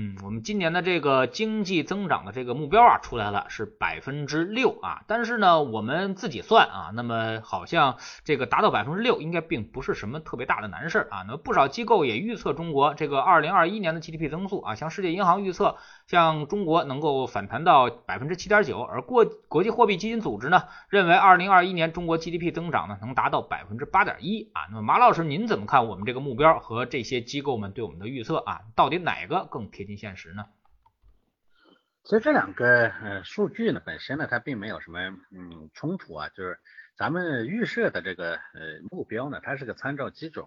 嗯，我们今年的这个经济增长的这个目标啊出来了，是百分之六啊。但是呢，我们自己算啊，那么好像这个达到百分之六应该并不是什么特别大的难事儿啊。那么不少机构也预测中国这个二零二一年的 GDP 增速啊，像世界银行预测，像中国能够反弹到百分之七点九，而国国际货币基金组织呢认为二零二一年中国 GDP 增长呢能达到百分之八点一啊。那么马老师您怎么看我们这个目标和这些机构们对我们的预测啊？到底哪个更贴？近现实呢？其实这两个呃数据呢本身呢它并没有什么嗯冲突啊，就是咱们预设的这个呃目标呢它是个参照基准，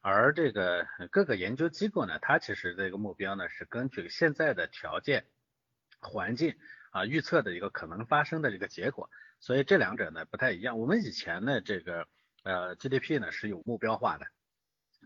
而这个各个研究机构呢它其实这个目标呢是根据现在的条件环境啊预测的一个可能发生的这个结果，所以这两者呢不太一样。我们以前呢这个呃 GDP 呢是有目标化的，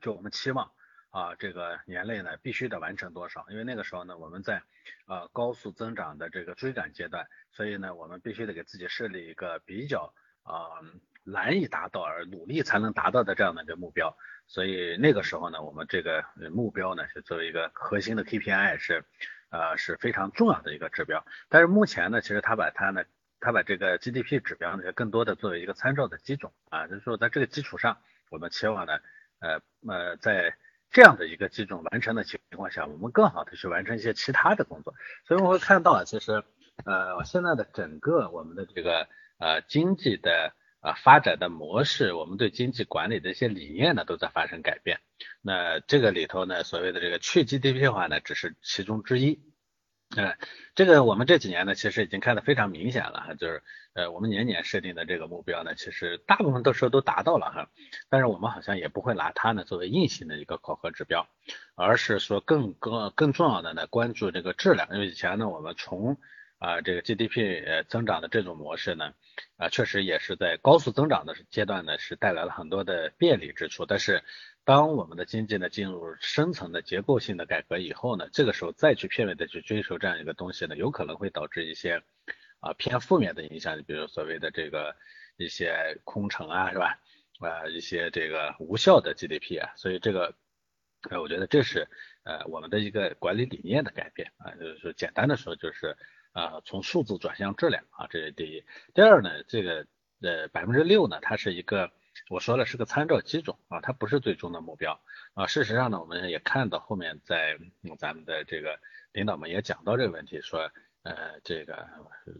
就我们期望。啊，这个年内呢必须得完成多少？因为那个时候呢，我们在呃高速增长的这个追赶阶段，所以呢，我们必须得给自己设立一个比较啊难以达到而努力才能达到的这样的一个目标。所以那个时候呢，我们这个目标呢是作为一个核心的 KPI 是呃是非常重要的一个指标。但是目前呢，其实他把它呢，他把这个 GDP 指标呢更多的作为一个参照的基准啊，就是说在这个基础上，我们期望呢呃呃在这样的一个基准完成的情况下，我们更好的去完成一些其他的工作。所以我会看到啊，其实呃现在的整个我们的这个呃经济的啊发展的模式，我们对经济管理的一些理念呢都在发生改变。那这个里头呢，所谓的这个去 GDP 化呢，只是其中之一。嗯，这个我们这几年呢，其实已经看得非常明显了哈，就是呃，我们年年设定的这个目标呢，其实大部分的时候都达到了哈，但是我们好像也不会拿它呢作为硬性的一个考核指标，而是说更更更重要的呢，关注这个质量，因为以前呢，我们从啊这个 GDP 呃增长的这种模式呢，啊确实也是在高速增长的阶段呢，是带来了很多的便利之处，但是。当我们的经济呢进入深层的结构性的改革以后呢，这个时候再去片面的去追求这样一个东西呢，有可能会导致一些啊偏负面的影响，比如所谓的这个一些空城啊，是吧？啊一些这个无效的 GDP 啊，所以这个呃我觉得这是呃我们的一个管理理念的改变啊，就是说简单的说就是啊从数字转向质量啊，这是第一。第二呢，这个呃百分之六呢，它是一个。我说了是个参照基准啊，它不是最终的目标啊。事实上呢，我们也看到后面在咱们的这个领导们也讲到这个问题，说呃这个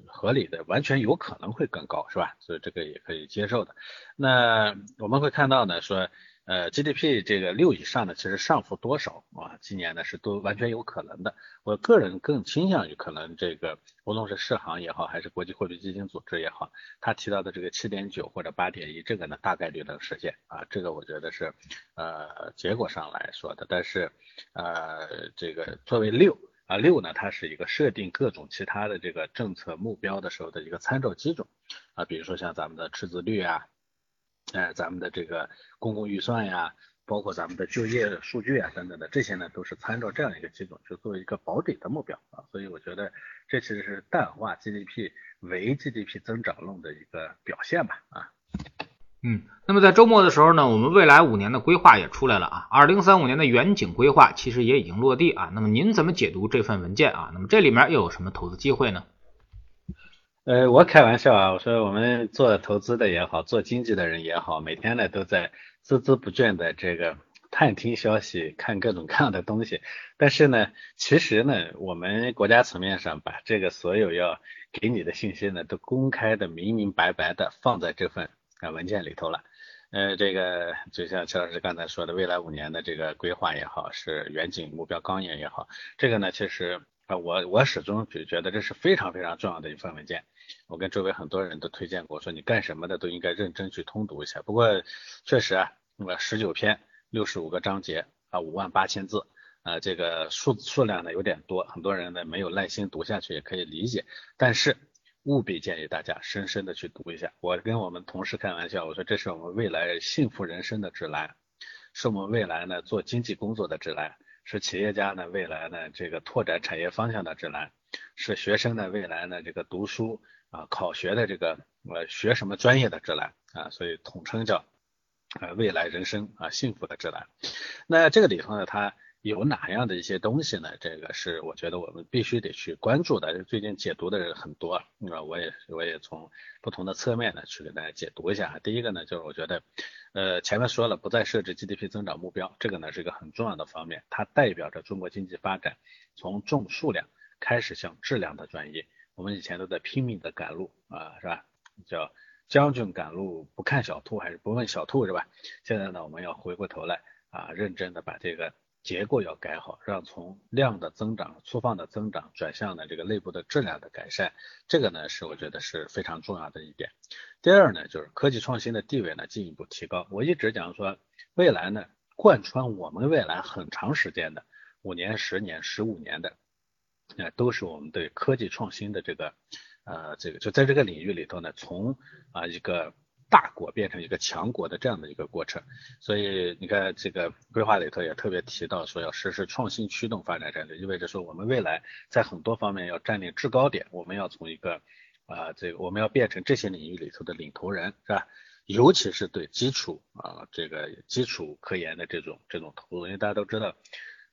合理的完全有可能会更高，是吧？所以这个也可以接受的。那我们会看到呢，说。呃，GDP 这个六以上的，其实上浮多少啊？今年呢是都完全有可能的。我个人更倾向于可能这个，无论是世行也好，还是国际货币基金组织也好，他提到的这个七点九或者八点一，这个呢大概率能实现啊。这个我觉得是呃结果上来说的。但是呃这个作为六啊六呢，它是一个设定各种其他的这个政策目标的时候的一个参照基准啊，比如说像咱们的赤字率啊。哎，咱们的这个公共预算呀，包括咱们的就业数据啊等等的，这些呢都是参照这样一个基准，就作为一个保底的目标啊。所以我觉得这其实是淡化 GDP 为 GDP 增长论的一个表现吧啊。嗯，那么在周末的时候呢，我们未来五年的规划也出来了啊，二零三五年的远景规划其实也已经落地啊。那么您怎么解读这份文件啊？那么这里面又有什么投资机会呢？呃，我开玩笑啊，我说我们做投资的也好，做经济的人也好，每天呢都在孜孜不倦的这个探听消息，看各种各样的东西。但是呢，其实呢，我们国家层面上把这个所有要给你的信息呢，都公开的明明白白的放在这份啊文件里头了。呃，这个就像邱老师刚才说的，未来五年的这个规划也好，是远景目标纲领也好，这个呢，其实我我始终就觉得这是非常非常重要的一份文件。我跟周围很多人都推荐过，说你干什么的都应该认真去通读一下。不过确实啊，那么十九篇，六十五个章节啊，五万八千字啊，这个数数量呢有点多，很多人呢没有耐心读下去也可以理解。但是务必建议大家深深的去读一下。我跟我们同事开玩笑，我说这是我们未来幸福人生的指南，是我们未来呢做经济工作的指南。是企业家呢未来呢这个拓展产业方向的指南，是学生呢未来呢这个读书啊考学的这个呃学什么专业的指南啊，所以统称叫呃未来人生啊幸福的指南。那这个里头呢，它有哪样的一些东西呢？这个是我觉得我们必须得去关注的。最近解读的人很多，那我也我也从不同的侧面呢去给大家解读一下。第一个呢，就是我觉得，呃，前面说了不再设置 GDP 增长目标，这个呢是一个很重要的方面，它代表着中国经济发展从重数量开始向质量的转移。我们以前都在拼命的赶路啊，是吧？叫将军赶路不看小兔，还是不问小兔，是吧？现在呢，我们要回过头来啊，认真的把这个。结构要改好，让从量的增长、粗放的增长转向呢这个内部的质量的改善，这个呢是我觉得是非常重要的一点。第二呢就是科技创新的地位呢进一步提高。我一直讲说，未来呢贯穿我们未来很长时间的五年、十年、十五年的，呃都是我们对科技创新的这个呃这个就在这个领域里头呢，从啊一个。大国变成一个强国的这样的一个过程，所以你看这个规划里头也特别提到说要实施创新驱动发展战略，意味着说我们未来在很多方面要占领制高点，我们要从一个啊这个我们要变成这些领域里头的领头人，是吧？尤其是对基础啊这个基础科研的这种这种投入，因为大家都知道，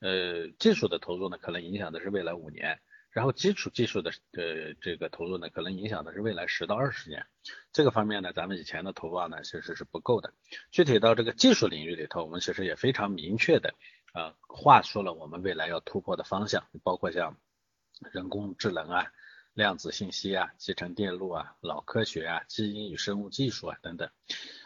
呃技术的投入呢可能影响的是未来五年。然后基础技术的呃这个投入呢，可能影响的是未来十到二十年，这个方面呢，咱们以前的投放呢其实是不够的。具体到这个技术领域里头，我们其实也非常明确的啊，画出了我们未来要突破的方向，包括像人工智能啊、量子信息啊、集成电路啊、脑科学啊、基因与生物技术啊等等。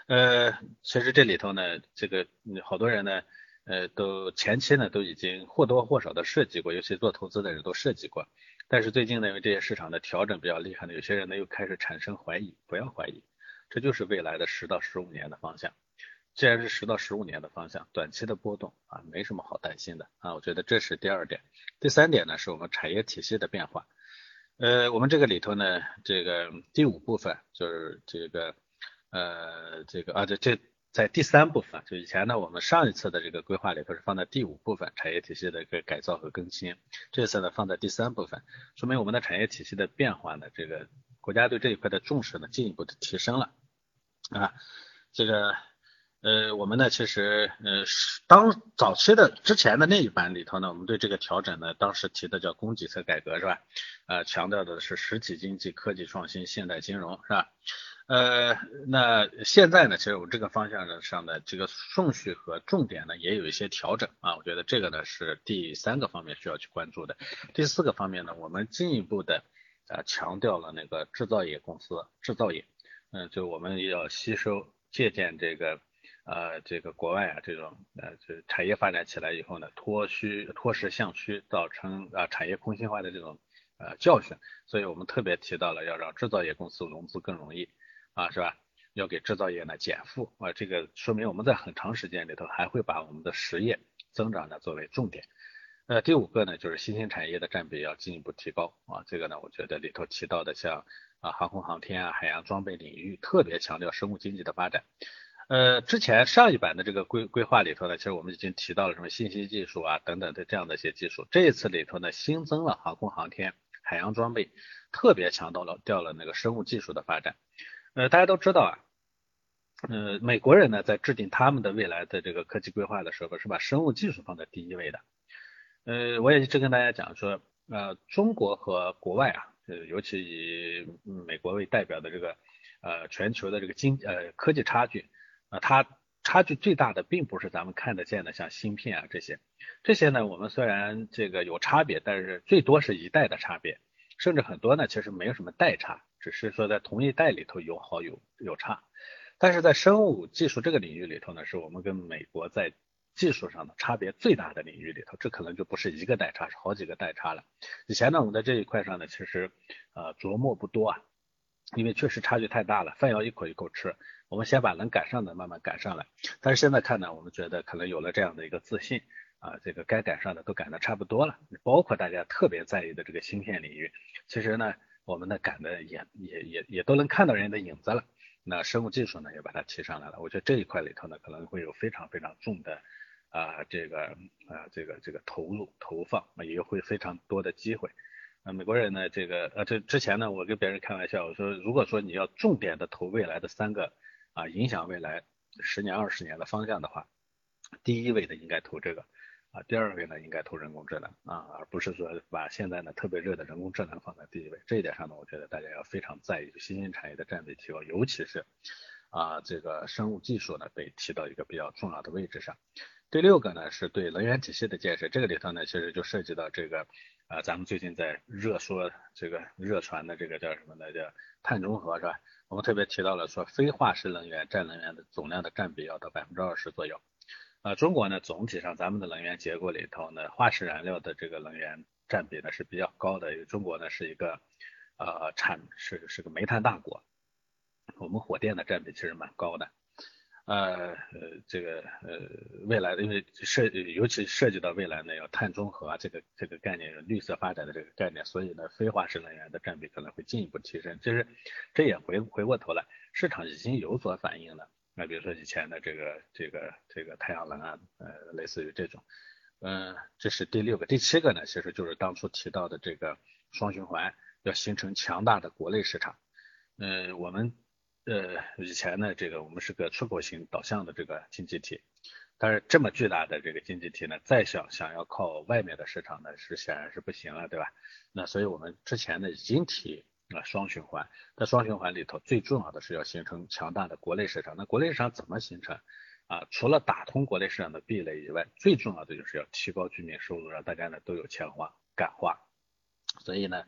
呃，其实这里头呢，这个好多人呢。呃，都前期呢都已经或多或少的涉及过，尤其做投资的人都涉及过。但是最近呢，因为这些市场的调整比较厉害呢，有些人呢又开始产生怀疑。不要怀疑，这就是未来的十到十五年的方向。既然是十到十五年的方向，短期的波动啊，没什么好担心的啊。我觉得这是第二点。第三点呢，是我们产业体系的变化。呃，我们这个里头呢，这个第五部分就是这个呃这个啊这这。在第三部分，就以前呢，我们上一次的这个规划里头是放在第五部分产业体系的一个改造和更新，这次呢放在第三部分，说明我们的产业体系的变化呢，这个国家对这一块的重视呢进一步的提升了。啊，这个呃我们呢其实呃当早期的之前的那一版里头呢，我们对这个调整呢，当时提的叫供给侧改革是吧？呃强调的是实体经济、科技创新、现代金融是吧？呃，那现在呢，其实我这个方向上的这个顺序和重点呢，也有一些调整啊。我觉得这个呢是第三个方面需要去关注的。第四个方面呢，我们进一步的啊强调了那个制造业公司，制造业，嗯，就我们要吸收借鉴这个呃这个国外啊这种呃这产业发展起来以后呢，脱虚脱实向虚，造成啊产业空心化的这种呃教训，所以我们特别提到了要让制造业公司融资更容易。啊，是吧？要给制造业呢减负啊，这个说明我们在很长时间里头还会把我们的实业增长呢作为重点。呃，第五个呢就是新兴产业的占比要进一步提高啊，这个呢我觉得里头提到的像啊航空航天啊海洋装备领域特别强调生物经济的发展。呃，之前上一版的这个规规划里头呢，其实我们已经提到了什么信息技术啊等等的这样的一些技术，这一次里头呢新增了航空航天、海洋装备，特别强调了调了那个生物技术的发展。呃，大家都知道啊，呃，美国人呢在制定他们的未来的这个科技规划的时候，是把生物技术放在第一位的。呃，我也一直跟大家讲说，呃，中国和国外啊，呃，尤其以美国为代表的这个呃全球的这个经呃科技差距，啊，它差距最大的并不是咱们看得见的像芯片啊这些，这些呢我们虽然这个有差别，但是最多是一代的差别，甚至很多呢其实没有什么代差。只是说在同一代里头有好有有差，但是在生物技术这个领域里头呢，是我们跟美国在技术上的差别最大的领域里头，这可能就不是一个代差，是好几个代差了。以前呢，我们在这一块上呢，其实呃琢磨不多啊，因为确实差距太大了，饭要一口一口吃，我们先把能赶上的慢慢赶上来。但是现在看呢，我们觉得可能有了这样的一个自信啊，这个该赶上的都赶得差不多了，包括大家特别在意的这个芯片领域，其实呢。我们呢赶的也也也也都能看到人家的影子了，那生物技术呢也把它提上来了，我觉得这一块里头呢可能会有非常非常重的啊这个啊这个这个投入投放也会非常多的机会。啊，美国人呢，这个呃，这之前呢，我跟别人开玩笑，我说，如果说你要重点的投未来的三个啊，影响未来十年、二十年的方向的话，第一位的应该投这个啊，第二位呢应该投人工智能啊，而不是说把现在呢特别热的人工智能放在第一位。这一点上呢，我觉得大家要非常在意新兴产业的占比提高，尤其是啊，这个生物技术呢被提到一个比较重要的位置上。第六个呢是对能源体系的建设，这个里头呢其实就涉及到这个啊，咱们最近在热说这个热传的这个叫什么呢？叫碳中和是吧？我们特别提到了说非化石能源占能源的总量的占比要到百分之二十左右。啊，中国呢总体上咱们的能源结构里头呢，化石燃料的这个能源占比呢是比较高的，因为中国呢是一个呃产是是个煤炭大国，我们火电的占比其实蛮高的。呃呃，这个呃未来，因为涉尤其涉及到未来呢，要碳中和啊这个这个概念，绿色发展的这个概念，所以呢，非化石能源的占比可能会进一步提升。其实这也回回过头来，市场已经有所反应了。那比如说以前的这个这个这个太阳能啊，呃，类似于这种，嗯，这是第六个，第七个呢，其实就是当初提到的这个双循环，要形成强大的国内市场。嗯，我们。呃，以前呢，这个我们是个出口型导向的这个经济体，但是这么巨大的这个经济体呢，再想想要靠外面的市场呢，是显然是不行了，对吧？那所以我们之前呢已经提啊双循环，在双循环里头最重要的是要形成强大的国内市场。那国内市场怎么形成啊？除了打通国内市场的壁垒以外，最重要的就是要提高居民收入，让大家呢都有钱花敢花。所以呢。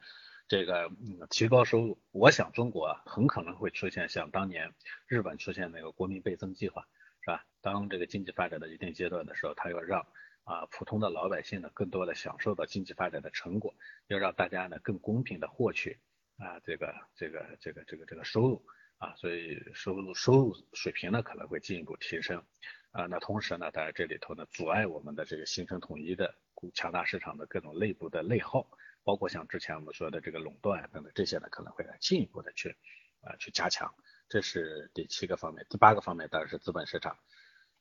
这个嗯，提高收入，我想中国很可能会出现像当年日本出现那个国民倍增计划，是吧？当这个经济发展到一定阶段的时候，他要让啊普通的老百姓呢更多的享受到经济发展的成果，要让大家呢更公平的获取啊这个这个这个这个这个收入啊，所以收入收入水平呢可能会进一步提升啊。那同时呢，当然这里头呢阻碍我们的这个形成统一的强大市场的各种内部的内耗。包括像之前我们说的这个垄断等等这些呢，可能会来进一步的去啊去加强，这是第七个方面。第八个方面当然是资本市场，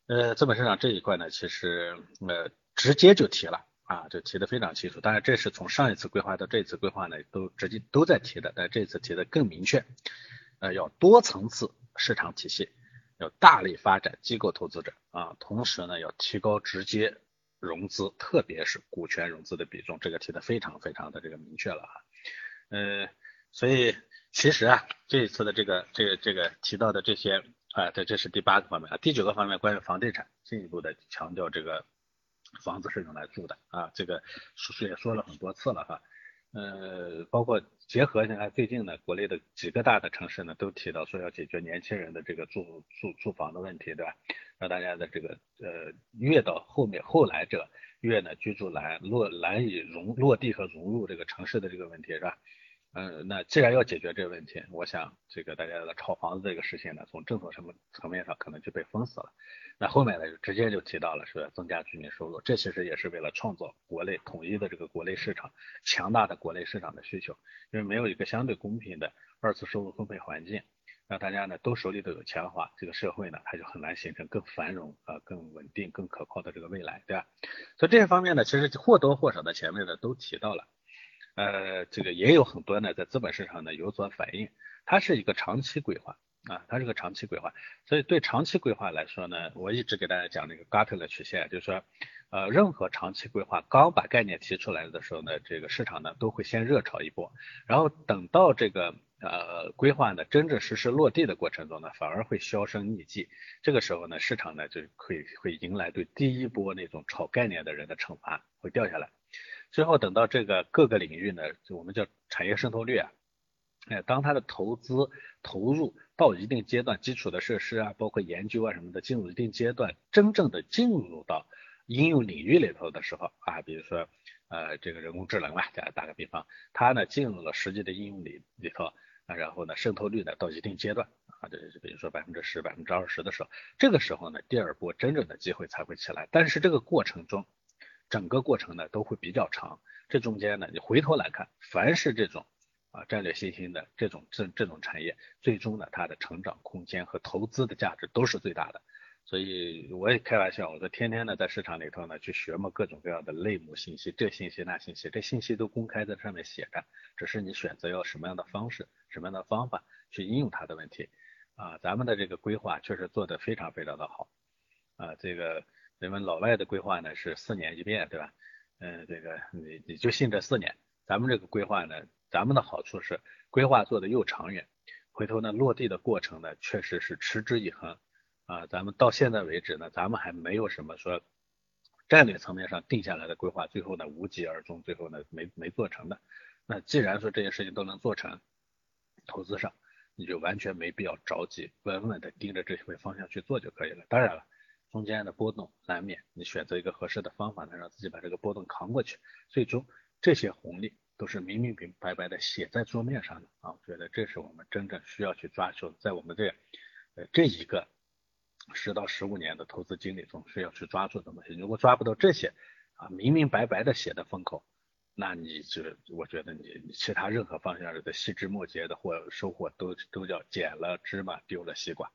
呃，资本市场这一块呢，其实呃直接就提了啊，就提的非常清楚。当然这是从上一次规划到这次规划呢，都直接都在提的，但这次提的更明确，呃，要多层次市场体系，要大力发展机构投资者啊，同时呢要提高直接。融资，特别是股权融资的比重，这个提的非常非常的这个明确了哈。呃，所以其实啊，这一次的这个这个这个提到的这些啊，这这是第八个方面啊。第九个方面关于房地产，进一步的强调这个房子是用来住的啊，这个叔叔也说了很多次了哈。呃，包括结合现在最近呢，国内的几个大的城市呢，都提到说要解决年轻人的这个住住住房的问题，对吧？让大家的这个呃越到后面后来者越呢居住难落难以融落地和融入这个城市的这个问题，是吧？嗯，那既然要解决这个问题，我想这个大家的炒房子这个事情呢，从政策什么层面上可能就被封死了。那后面呢就直接就提到了说增加居民收入，这其实也是为了创造国内统一的这个国内市场，强大的国内市场的需求。因为没有一个相对公平的二次收入分配环境，让大家呢都手里都有钱花，这个社会呢它就很难形成更繁荣啊、更稳定、更可靠的这个未来，对吧？所以这些方面呢，其实或多或少的前面呢都提到了。呃，这个也有很多呢，在资本市场呢有所反应，它是一个长期规划啊，它是个长期规划，所以对长期规划来说呢，我一直给大家讲那个 Gartner 曲线，就是说，呃，任何长期规划刚把概念提出来的时候呢，这个市场呢都会先热炒一波，然后等到这个呃规划呢真正实施落地的过程中呢，反而会销声匿迹，这个时候呢，市场呢就会会迎来对第一波那种炒概念的人的惩罚，会掉下来。最后等到这个各个领域呢，就我们叫产业渗透率啊，哎，当它的投资投入到一定阶段，基础的设施啊，包括研究啊什么的，进入一定阶段，真正的进入到应用领域里头的时候啊，比如说呃这个人工智能吧，打打个比方，它呢进入了实际的应用里里头啊，然后呢渗透率呢到一定阶段啊，这比如说百分之十、百分之二十的时候，这个时候呢第二波真正的机会才会起来，但是这个过程中。整个过程呢都会比较长，这中间呢你回头来看，凡是这种啊战略新兴的这种这这种产业，最终呢它的成长空间和投资的价值都是最大的。所以我也开玩笑，我说天天呢在市场里头呢去学摸各种各样的类目信息，这信息那信息，这信息都公开在上面写着，只是你选择要什么样的方式、什么样的方法去应用它的问题。啊，咱们的这个规划确实做得非常非常的好。啊，这个人们老外的规划呢是四年一变，对吧？嗯，这个你你就信这四年，咱们这个规划呢，咱们的好处是规划做的又长远，回头呢落地的过程呢确实是持之以恒。啊，咱们到现在为止呢，咱们还没有什么说战略层面上定下来的规划，最后呢无疾而终，最后呢没没做成的。那既然说这些事情都能做成，投资上你就完全没必要着急，稳稳的盯着这些方向去做就可以了。当然了，中间的波动难免，你选择一个合适的方法，能让自己把这个波动扛过去，最终这些红利都是明明白白的写在桌面上的啊！我觉得这是我们真正需要去抓住，在我们这呃这一个。十到十五年的投资经历中需要去抓住的东西，如果抓不到这些啊明明白白的写的风口，那你就我觉得你其他任何方向的细枝末节的或收获都都叫捡了芝麻丢了西瓜。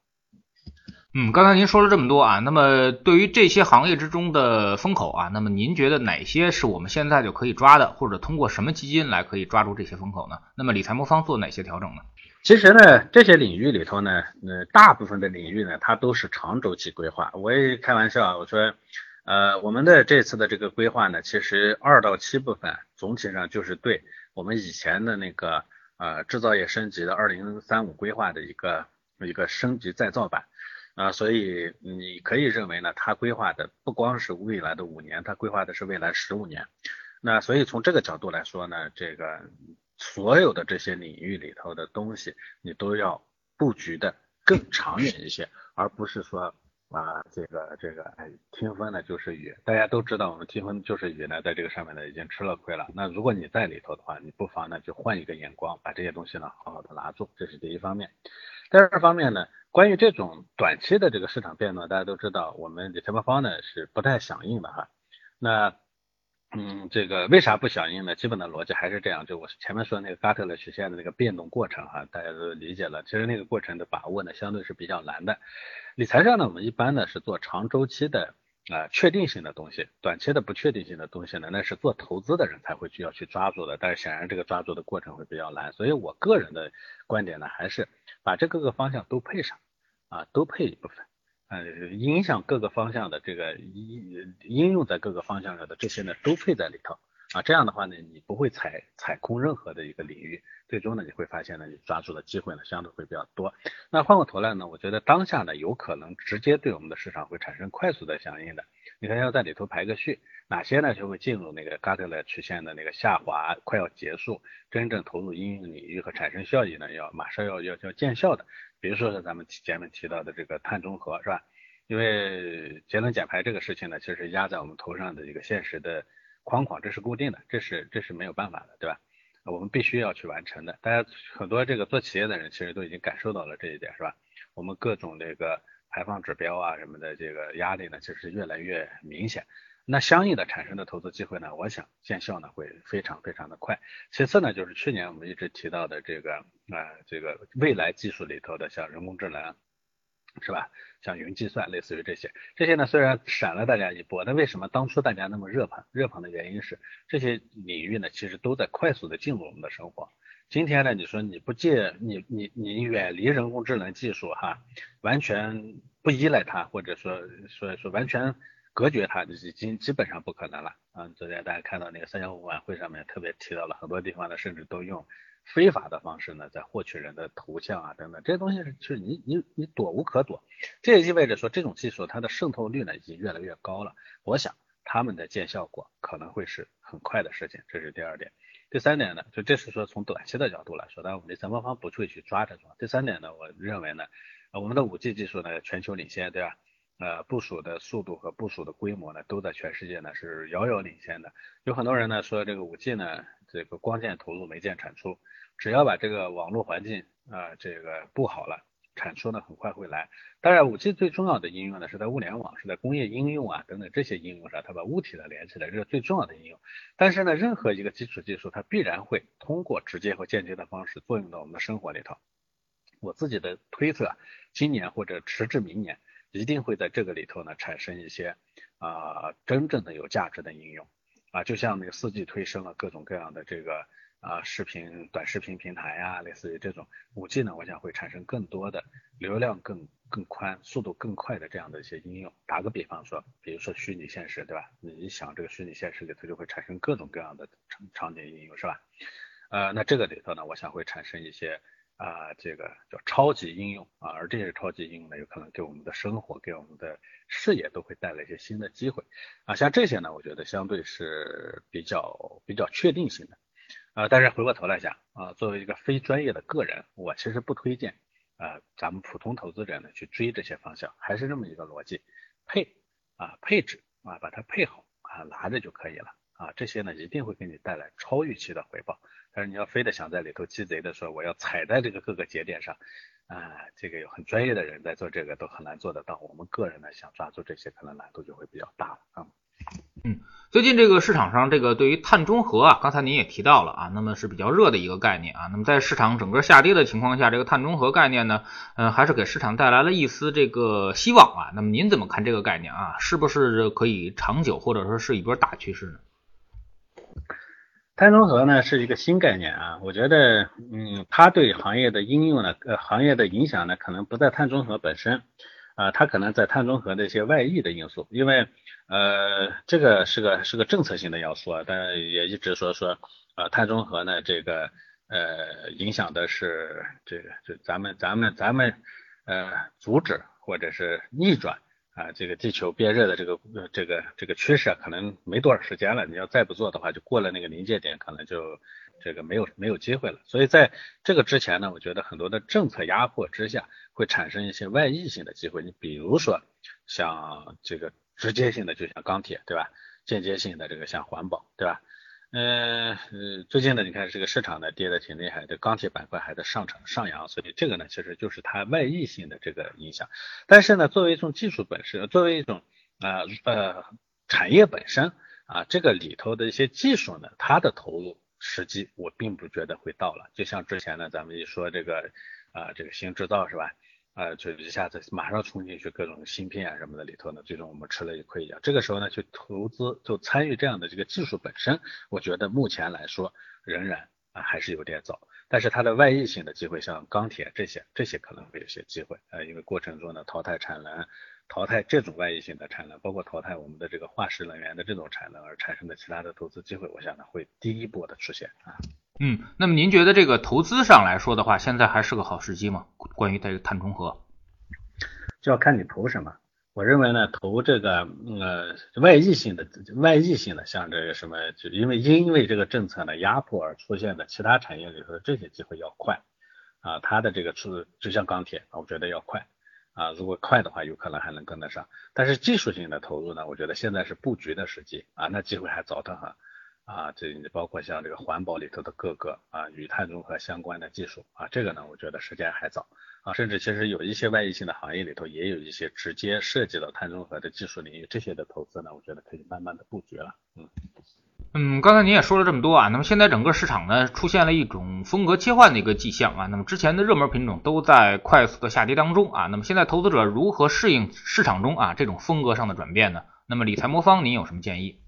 嗯，刚才您说了这么多啊，那么对于这些行业之中的风口啊，那么您觉得哪些是我们现在就可以抓的，或者通过什么基金来可以抓住这些风口呢？那么理财魔方做哪些调整呢？其实呢，这些领域里头呢，呃，大部分的领域呢，它都是长周期规划。我也开玩笑，我说，呃，我们的这次的这个规划呢，其实二到七部分总体上就是对我们以前的那个呃制造业升级的二零三五规划的一个一个升级再造版啊，所以你可以认为呢，它规划的不光是未来的五年，它规划的是未来十五年。那所以从这个角度来说呢，这个。所有的这些领域里头的东西，你都要布局的更长远一些，而不是说啊，这个这个，哎，听风呢就是雨。大家都知道，我们听风就是雨呢，在这个上面呢已经吃了亏了。那如果你在里头的话，你不妨呢就换一个眼光，把这些东西呢好好的拿住，这是第一方面。第二方面呢，关于这种短期的这个市场变动，大家都知道，我们理财方呢是不太响应的哈。那嗯，这个为啥不响应呢？基本的逻辑还是这样，就我前面说那个嘎特勒曲线的那个变动过程哈，大家都理解了。其实那个过程的把握呢，相对是比较难的。理财上呢，我们一般呢是做长周期的啊确定性的东西，短期的不确定性的东西呢，那是做投资的人才会需要去抓住的。但是显然这个抓住的过程会比较难，所以我个人的观点呢，还是把这各个方向都配上啊，都配一部分。呃，影响各个方向的这个应应用在各个方向上的这些呢，都配在里头啊。这样的话呢，你不会踩踩空任何的一个领域，最终呢，你会发现呢，你抓住的机会呢，相对会比较多。那换过头来呢，我觉得当下呢，有可能直接对我们的市场会产生快速的响应的。你看要在里头排个序，哪些呢就会进入那个嘎特勒曲线的那个下滑，快要结束，真正投入应用领域和产生效益呢，要马上要要要见效的。比如说是咱们前面提到的这个碳中和是吧？因为节能减排这个事情呢，其实压在我们头上的一个现实的框框，这是固定的，这是这是没有办法的，对吧？我们必须要去完成的。大家很多这个做企业的人其实都已经感受到了这一点，是吧？我们各种这个排放指标啊什么的，这个压力呢，其实越来越明显。那相应的产生的投资机会呢，我想见效呢会非常非常的快。其次呢，就是去年我们一直提到的这个啊，这个未来技术里头的像人工智能，是吧？像云计算，类似于这些，这些呢虽然闪了大家一波，那为什么当初大家那么热捧？热捧的原因是这些领域呢，其实都在快速的进入我们的生活。今天呢，你说你不借你你你远离人工智能技术哈，完全不依赖它，或者说说说完全。隔绝它已经基本上不可能了啊！昨天大家看到那个三幺五晚会上面特别提到了很多地方呢，甚至都用非法的方式呢在获取人的头像啊等等，这些东西是是你你你躲无可躲。这也意味着说这种技术它的渗透率呢已经越来越高了。我想他们的见效果可能会是很快的事情，这是第二点。第三点呢，就这是说从短期的角度来说，当然我们第三方方不会去抓这种。第三点呢，我认为呢，我们的五 G 技术呢全球领先，对吧？呃，部署的速度和部署的规模呢，都在全世界呢是遥遥领先的。有很多人呢说这个五 G 呢，这个光见投入没见产出，只要把这个网络环境啊这个布好了，产出呢很快会来。当然，五 G 最重要的应用呢是在物联网，是在工业应用啊等等这些应用上，它把物体呢连起来，这是最重要的应用。但是呢，任何一个基础技术，它必然会通过直接和间接的方式作用到我们的生活里头。我自己的推测，今年或者迟至明年。一定会在这个里头呢产生一些啊真正的有价值的应用啊，就像那个四 G 推升了各种各样的这个啊视频短视频平台呀，类似于这种五 G 呢，我想会产生更多的流量更更宽、速度更快的这样的一些应用。打个比方说，比如说虚拟现实，对吧？你想这个虚拟现实里头就会产生各种各样的场场景应用，是吧？呃，那这个里头呢，我想会产生一些。啊，这个叫超级应用啊，而这些超级应用呢，有可能给我们的生活、给我们的事业都会带来一些新的机会啊。像这些呢，我觉得相对是比较比较确定性的啊。但是回过头来讲啊，作为一个非专业的个人，我其实不推荐啊咱们普通投资者呢去追这些方向，还是这么一个逻辑，配啊配置啊把它配好啊拿着就可以了啊。这些呢一定会给你带来超预期的回报。但是你要非得想在里头鸡贼的说我要踩在这个各个节点上，啊，这个有很专业的人在做这个都很难做得到。我们个人呢想抓住这些，可能难度就会比较大了啊。嗯，最近这个市场上这个对于碳中和啊，刚才您也提到了啊，那么是比较热的一个概念啊。那么在市场整个下跌的情况下，这个碳中和概念呢，嗯，还是给市场带来了一丝这个希望啊。那么您怎么看这个概念啊？是不是可以长久，或者说是一波大趋势呢？碳中和呢是一个新概念啊，我觉得，嗯，它对行业的应用呢，呃，行业的影响呢，可能不在碳中和本身，啊，它可能在碳中和的一些外溢的因素，因为，呃，这个是个是个政策性的要素啊，但也一直说说，呃，碳中和呢，这个，呃，影响的是这个，就咱们咱们咱们，呃，阻止或者是逆转。啊，这个地球变热的这个这个这个趋势啊可能没多少时间了。你要再不做的话，就过了那个临界点，可能就这个没有没有机会了。所以在这个之前呢，我觉得很多的政策压迫之下，会产生一些外溢性的机会。你比如说像这个直接性的，就像钢铁，对吧？间接性的这个像环保，对吧？呃，最近呢，你看这个市场呢跌的挺厉害，这钢铁板块还在上涨上扬，所以这个呢其实就是它外溢性的这个影响。但是呢，作为一种技术本身，作为一种啊呃产业本身啊，这个里头的一些技术呢，它的投入时机我并不觉得会到了。就像之前呢，咱们一说这个啊这个新制造是吧？呃，就一下子马上冲进去各种芯片啊什么的里头呢，最终我们吃了一亏一样。这个时候呢，去投资就参与这样的这个技术本身，我觉得目前来说仍然啊还是有点早。但是它的外溢性的机会，像钢铁这些，这些可能会有些机会。呃，因为过程中呢，淘汰产能，淘汰这种外溢性的产能，包括淘汰我们的这个化石能源的这种产能而产生的其他的投资机会，我想呢会第一波的出现啊。嗯，那么您觉得这个投资上来说的话，现在还是个好时机吗？关于这个碳中和，就要看你投什么。我认为呢，投这个呃外溢性的、外溢性的，像这个什么，就因为因为这个政策的压迫而出现的其他产业里头的这些机会要快啊，它的这个出就像钢铁，我觉得要快啊，如果快的话，有可能还能跟得上。但是技术性的投入呢，我觉得现在是布局的时机啊，那机会还早得很。啊，这包括像这个环保里头的各个啊与碳中和相关的技术啊，这个呢，我觉得时间还早啊，甚至其实有一些外溢性的行业里头也有一些直接涉及到碳中和的技术领域，这些的投资呢，我觉得可以慢慢的布局了。嗯嗯，刚才您也说了这么多啊，那么现在整个市场呢出现了一种风格切换的一个迹象啊，那么之前的热门品种都在快速的下跌当中啊，那么现在投资者如何适应市场中啊这种风格上的转变呢？那么理财魔方您有什么建议？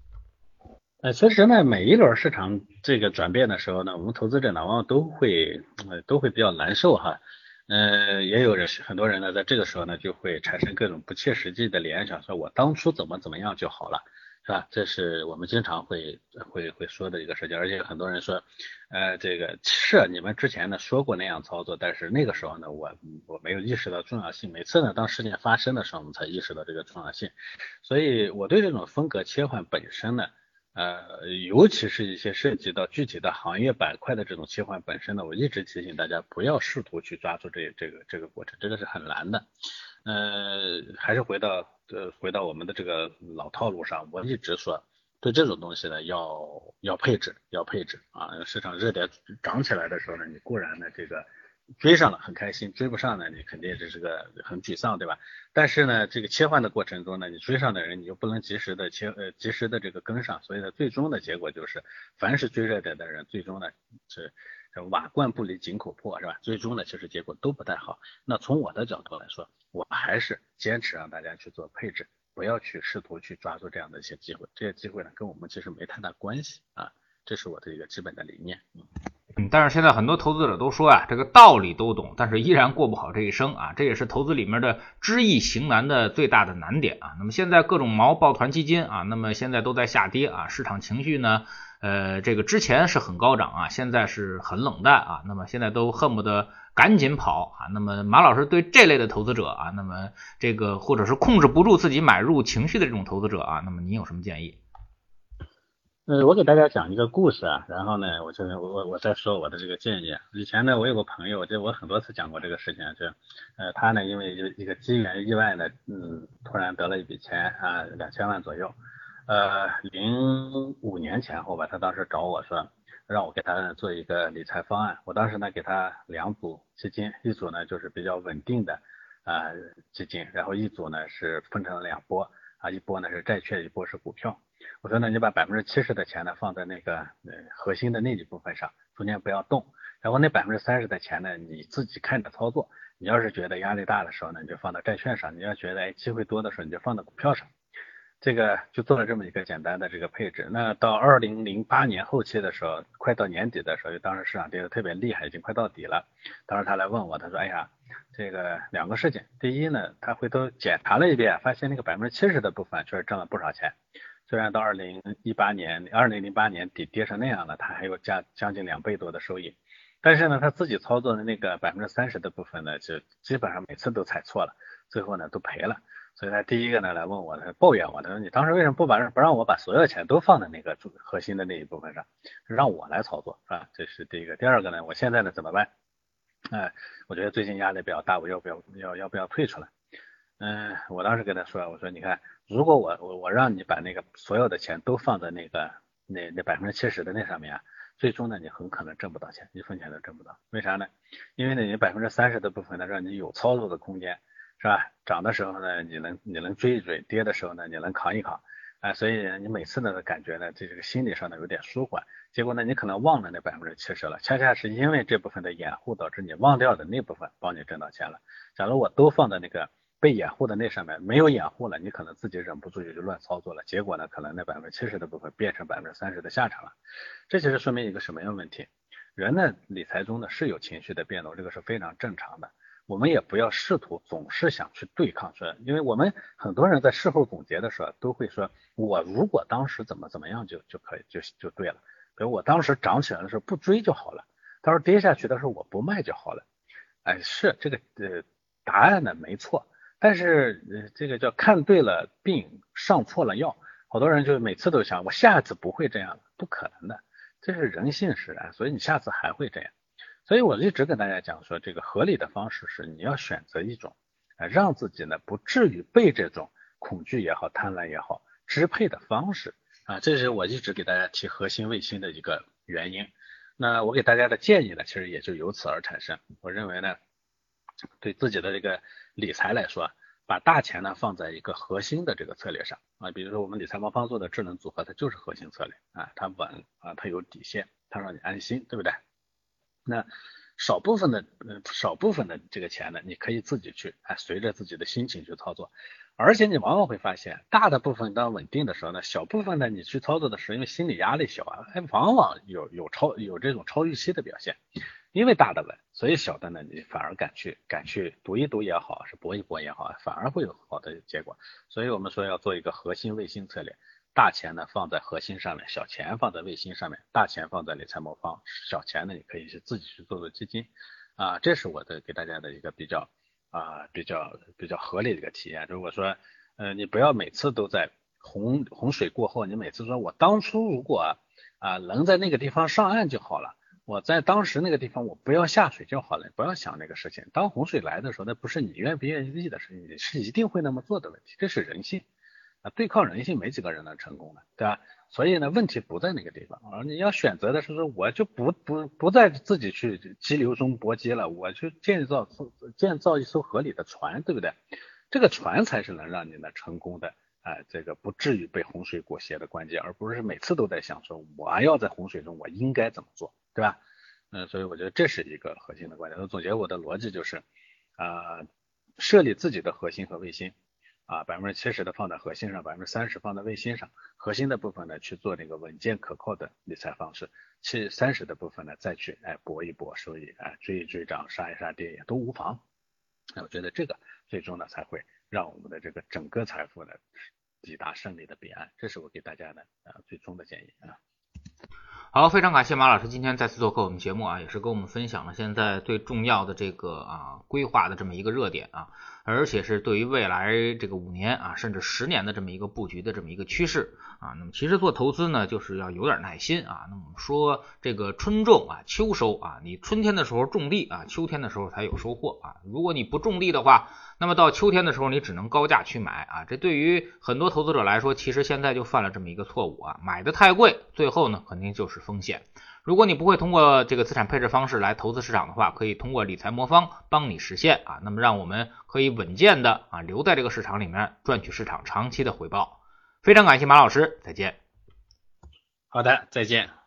呃，其实呢，每一轮市场这个转变的时候呢，我们投资者呢，往往都会呃都会比较难受哈。呃，也有人很多人呢，在这个时候呢，就会产生各种不切实际的联想，说我当初怎么怎么样就好了，是吧？这是我们经常会会会说的一个事情。而且很多人说，呃，这个是你们之前呢说过那样操作，但是那个时候呢，我我没有意识到重要性。每次呢，当事件发生的时候，我们才意识到这个重要性。所以我对这种风格切换本身呢。呃，尤其是一些涉及到具体的行业板块的这种切换本身呢，我一直提醒大家不要试图去抓住这这个这个过程，这个是很难的。呃，还是回到呃回到我们的这个老套路上，我一直说对这种东西呢要要配置要配置啊，市场热点涨起来的时候呢，你固然呢这个追上了很开心，追不上呢，你肯定这是个很沮丧，对吧？但是呢，这个切换的过程中呢，你追上的人你就不能及时的切呃及时的这个跟上，所以呢，最终的结果就是，凡是追热点的人，最终呢是瓦罐不离井口破，是吧？最终呢，其实结果都不太好。那从我的角度来说，我还是坚持让大家去做配置，不要去试图去抓住这样的一些机会，这些机会呢跟我们其实没太大关系啊，这是我的一个基本的理念，嗯。嗯，但是现在很多投资者都说啊，这个道理都懂，但是依然过不好这一生啊，这也是投资里面的知易行难的最大的难点啊。那么现在各种毛抱团基金啊，那么现在都在下跌啊，市场情绪呢，呃，这个之前是很高涨啊，现在是很冷淡啊，那么现在都恨不得赶紧跑啊。那么马老师对这类的投资者啊，那么这个或者是控制不住自己买入情绪的这种投资者啊，那么您有什么建议？呃，我给大家讲一个故事啊，然后呢，我就我我我再说我的这个建议。以前呢，我有个朋友，就我很多次讲过这个事情，就呃，他呢，因为一一个机缘意外呢，嗯，突然得了一笔钱啊，两千万左右。呃，零五年前后吧，他当时找我说，让我给他做一个理财方案。我当时呢，给他两组基金，一组呢就是比较稳定的啊基金，然后一组呢是分成了两波啊，一波呢是债券，一波是股票。我说那，你把百分之七十的钱呢放在那个呃核心的那几部分上，中间不要动。然后那百分之三十的钱呢，你自己看着操作。你要是觉得压力大的时候呢，你就放到债券上；你要觉得哎机会多的时候，你就放到股票上。这个就做了这么一个简单的这个配置。那到二零零八年后期的时候，快到年底的时候，当时市场跌得特别厉害，已经快到底了。当时他来问我，他说：“哎呀，这个两个事情。第一呢，他回头检查了一遍，发现那个百分之七十的部分确实挣了不少钱。”虽然到二零一八年、二零零八年底跌成那样了，他还有将将近两倍多的收益，但是呢，他自己操作的那个百分之三十的部分呢，就基本上每次都踩错了，最后呢都赔了。所以他第一个呢来问我，他抱怨我，他说你当时为什么不把不让我把所有的钱都放在那个主核心的那一部分上，让我来操作，是吧？这是第一个。第二个呢，我现在呢怎么办？哎，我觉得最近压力比较大，我要不要要要不要退出来？嗯，我当时跟他说，我说你看，如果我我我让你把那个所有的钱都放在那个那那百分之七十的那上面啊，最终呢你很可能挣不到钱，一分钱都挣不到。为啥呢？因为呢你百分之三十的部分呢让你有操作的空间，是吧？涨的时候呢你能你能追一追，跌的时候呢你能扛一扛，哎，所以你每次呢感觉呢这个心理上呢有点舒缓，结果呢你可能忘了那百分之七十了，恰恰是因为这部分的掩护导致你忘掉的那部分帮你挣到钱了。假如我都放在那个。被掩护的那上面没有掩护了，你可能自己忍不住也就乱操作了，结果呢，可能那百分之七十的部分变成百分之三十的下场了。这其实说明一个什么样的问题？人呢，理财中呢是有情绪的变动，这个是非常正常的。我们也不要试图总是想去对抗，说，因为我们很多人在事后总结的时候都会说，我如果当时怎么怎么样就就可以就就对了。比如我当时涨起来的时候不追就好了，到时候跌下去的时候我不卖就好了。哎，是这个呃答案呢没错。但是呃，这个叫看对了病，上错了药。好多人就每次都想，我下次不会这样了，不可能的，这是人性使然。所以你下次还会这样。所以我一直跟大家讲说，这个合理的方式是你要选择一种，啊，让自己呢不至于被这种恐惧也好、贪婪也好支配的方式啊。这是我一直给大家提核心卫星的一个原因。那我给大家的建议呢，其实也就由此而产生。我认为呢。对自己的这个理财来说，把大钱呢放在一个核心的这个策略上啊，比如说我们理财魔方做的智能组合，它就是核心策略啊，它稳啊，它有底线，它让你安心，对不对？那少部分的呃少部分的这个钱呢，你可以自己去啊，随着自己的心情去操作，而且你往往会发现，大的部分当稳定的时候呢，小部分呢你去操作的时候，因为心理压力小啊，哎，往往有有超有这种超预期的表现。因为大的稳，所以小的呢，你反而敢去敢去赌一赌也好，是搏一搏也好，反而会有好的结果。所以我们说要做一个核心卫星策略，大钱呢放在核心上面，小钱放在卫星上面，大钱放在理财魔方，小钱呢你可以是自己去做做基金啊，这是我的给大家的一个比较啊比较比较合理的一个体验。如果说呃你不要每次都在洪洪水过后，你每次说我当初如果啊能在那个地方上岸就好了。我在当时那个地方，我不要下水就好了，不要想那个事情。当洪水来的时候，那不是你愿不愿意的事情，是一定会那么做的问题，这是人性啊。对抗人性，没几个人能成功的，对吧？所以呢，问题不在那个地方啊。你要选择的是说，我就不不不再自己去激流中搏击了，我去建造建造一艘合理的船，对不对？这个船才是能让你呢成功的，哎，这个不至于被洪水裹挟的关键，而不是每次都在想说我要在洪水中我应该怎么做，对吧？嗯，所以我觉得这是一个核心的观点。我总结我的逻辑就是，啊，设立自己的核心和卫星。啊，百分之七十的放在核心上，百分之三十放在卫星上，核心的部分呢去做那个稳健可靠的理财方式，七三十的部分呢再去哎搏一搏收益，哎追一追涨，杀一杀跌也都无妨。那我觉得这个最终呢才会让我们的这个整个财富呢抵达胜利的彼岸，这是我给大家的啊最终的建议啊。好，非常感谢马老师今天再次做客我们节目啊，也是跟我们分享了现在最重要的这个啊规划的这么一个热点啊，而且是对于未来这个五年啊甚至十年的这么一个布局的这么一个趋势啊。那么其实做投资呢，就是要有点耐心啊。那么我们说这个春种啊，秋收啊，你春天的时候种地啊，秋天的时候才有收获啊。如果你不种地的话，那么到秋天的时候，你只能高价去买啊，这对于很多投资者来说，其实现在就犯了这么一个错误啊，买的太贵，最后呢肯定就是风险。如果你不会通过这个资产配置方式来投资市场的话，可以通过理财魔方帮你实现啊，那么让我们可以稳健的啊留在这个市场里面，赚取市场长期的回报。非常感谢马老师，再见。好的，再见。